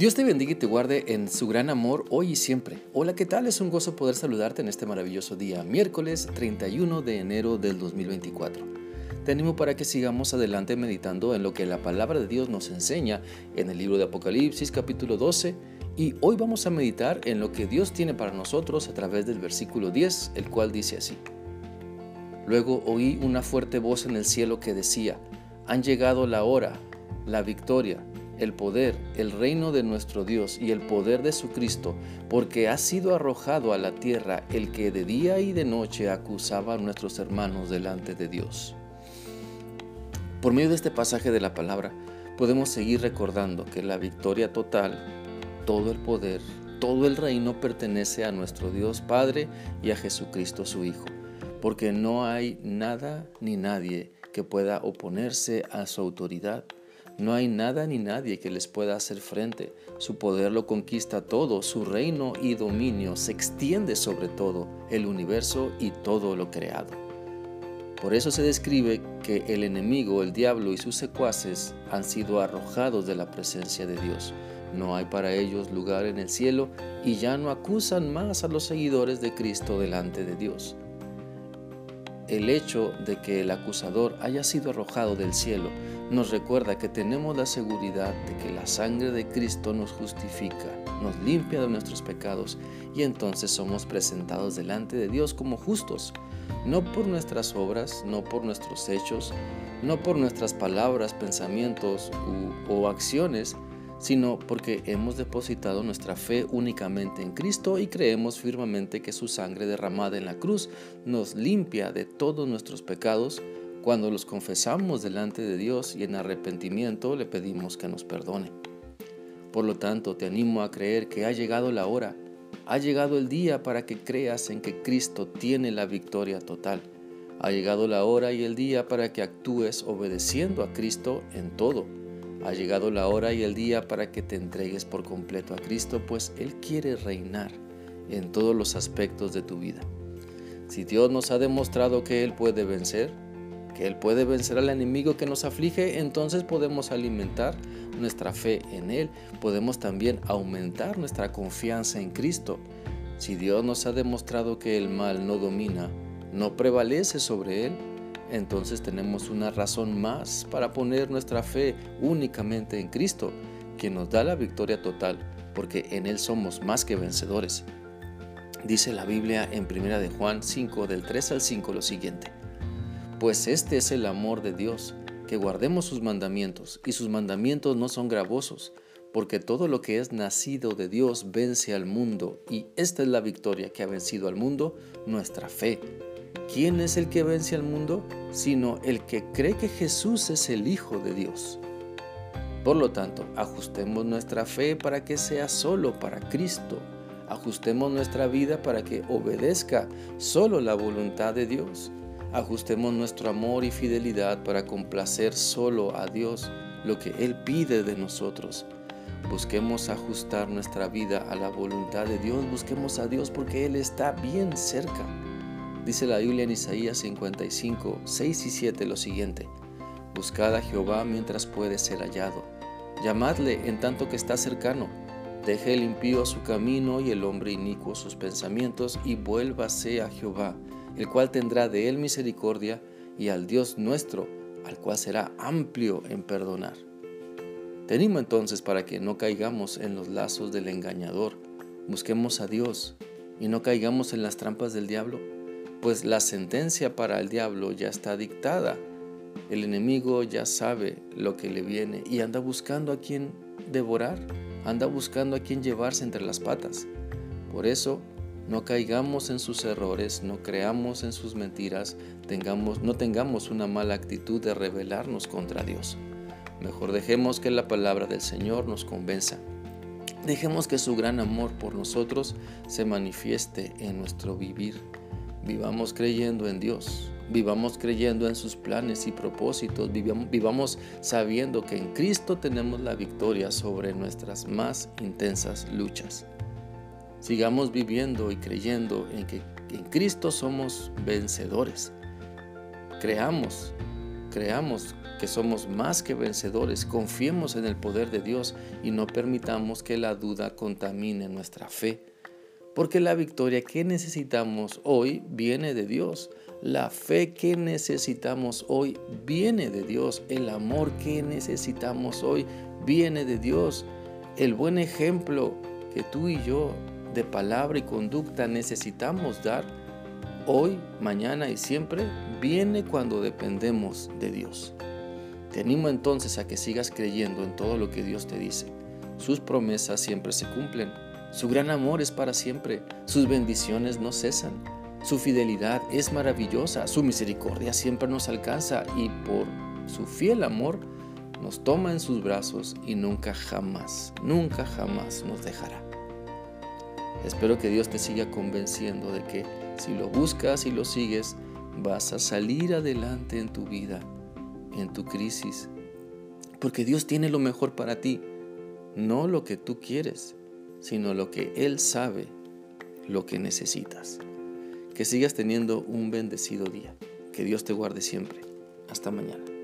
Dios te bendiga y te guarde en su gran amor hoy y siempre. Hola, ¿qué tal? Es un gozo poder saludarte en este maravilloso día, miércoles 31 de enero del 2024. Te animo para que sigamos adelante meditando en lo que la palabra de Dios nos enseña en el libro de Apocalipsis capítulo 12 y hoy vamos a meditar en lo que Dios tiene para nosotros a través del versículo 10, el cual dice así. Luego oí una fuerte voz en el cielo que decía, han llegado la hora, la victoria, el poder, el reino de nuestro Dios y el poder de su Cristo, porque ha sido arrojado a la tierra el que de día y de noche acusaba a nuestros hermanos delante de Dios. Por medio de este pasaje de la palabra, podemos seguir recordando que la victoria total, todo el poder, todo el reino pertenece a nuestro Dios Padre y a Jesucristo su Hijo, porque no hay nada ni nadie que pueda oponerse a su autoridad no hay nada ni nadie que les pueda hacer frente. Su poder lo conquista todo, su reino y dominio se extiende sobre todo el universo y todo lo creado. Por eso se describe que el enemigo, el diablo y sus secuaces han sido arrojados de la presencia de Dios. No hay para ellos lugar en el cielo y ya no acusan más a los seguidores de Cristo delante de Dios. El hecho de que el acusador haya sido arrojado del cielo nos recuerda que tenemos la seguridad de que la sangre de Cristo nos justifica, nos limpia de nuestros pecados y entonces somos presentados delante de Dios como justos, no por nuestras obras, no por nuestros hechos, no por nuestras palabras, pensamientos o acciones, sino porque hemos depositado nuestra fe únicamente en Cristo y creemos firmemente que su sangre derramada en la cruz nos limpia de todos nuestros pecados cuando los confesamos delante de Dios y en arrepentimiento le pedimos que nos perdone. Por lo tanto, te animo a creer que ha llegado la hora, ha llegado el día para que creas en que Cristo tiene la victoria total. Ha llegado la hora y el día para que actúes obedeciendo a Cristo en todo. Ha llegado la hora y el día para que te entregues por completo a Cristo, pues Él quiere reinar en todos los aspectos de tu vida. Si Dios nos ha demostrado que Él puede vencer, él puede vencer al enemigo que nos aflige, entonces podemos alimentar nuestra fe en Él, podemos también aumentar nuestra confianza en Cristo. Si Dios nos ha demostrado que el mal no domina, no prevalece sobre Él, entonces tenemos una razón más para poner nuestra fe únicamente en Cristo, quien nos da la victoria total, porque en Él somos más que vencedores. Dice la Biblia en 1 de Juan 5 del 3 al 5 lo siguiente. Pues este es el amor de Dios, que guardemos sus mandamientos, y sus mandamientos no son gravosos, porque todo lo que es nacido de Dios vence al mundo, y esta es la victoria que ha vencido al mundo, nuestra fe. ¿Quién es el que vence al mundo? Sino el que cree que Jesús es el Hijo de Dios. Por lo tanto, ajustemos nuestra fe para que sea solo para Cristo. Ajustemos nuestra vida para que obedezca solo la voluntad de Dios. Ajustemos nuestro amor y fidelidad para complacer solo a Dios lo que Él pide de nosotros. Busquemos ajustar nuestra vida a la voluntad de Dios. Busquemos a Dios porque Él está bien cerca. Dice la Biblia en Isaías 55, 6 y 7 lo siguiente. Buscad a Jehová mientras puede ser hallado. Llamadle en tanto que está cercano. Deje el impío su camino y el hombre inicuo sus pensamientos y vuélvase a Jehová el cual tendrá de él misericordia, y al Dios nuestro, al cual será amplio en perdonar. Te animo entonces para que no caigamos en los lazos del engañador, busquemos a Dios y no caigamos en las trampas del diablo, pues la sentencia para el diablo ya está dictada. El enemigo ya sabe lo que le viene y anda buscando a quien devorar, anda buscando a quien llevarse entre las patas. Por eso no caigamos en sus errores, no creamos en sus mentiras, no tengamos una mala actitud de rebelarnos contra Dios. Mejor dejemos que la palabra del Señor nos convenza. Dejemos que su gran amor por nosotros se manifieste en nuestro vivir. Vivamos creyendo en Dios, vivamos creyendo en sus planes y propósitos, vivamos, sabiendo que en Cristo tenemos la victoria sobre nuestras más intensas luchas. Sigamos viviendo y creyendo en que en Cristo somos vencedores. Creamos creamos que somos más que vencedores, confiemos en el poder de Dios y no permitamos que la duda contamine nuestra fe. Porque la victoria que necesitamos hoy viene de Dios. La fe que necesitamos hoy viene de Dios. El amor que necesitamos hoy viene de Dios. El buen ejemplo que tú y yo de palabra y conducta necesitamos dar hoy, mañana y siempre viene cuando dependemos de Dios. Te animo entonces a que sigas creyendo en todo lo que Dios te dice. Sus promesas siempre se cumplen. Su gran amor es para siempre. Sus bendiciones no cesan. Su fidelidad es maravillosa. Su misericordia siempre nos alcanza y por su fiel amor nos toma en sus brazos y nunca jamás, nunca jamás nos dejará. Espero que Dios te siga convenciendo de que si lo buscas y lo sigues, vas a salir adelante en tu vida, en tu crisis. Porque Dios tiene lo mejor para ti, no lo que tú quieres, sino lo que Él sabe, lo que necesitas. Que sigas teniendo un bendecido día. Que Dios te guarde siempre. Hasta mañana.